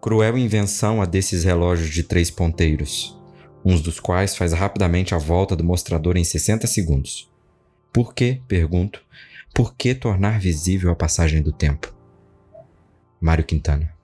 Cruel invenção a desses relógios de três ponteiros, uns dos quais faz rapidamente a volta do mostrador em 60 segundos. Por que, pergunto, por que tornar visível a passagem do tempo? Mário Quintana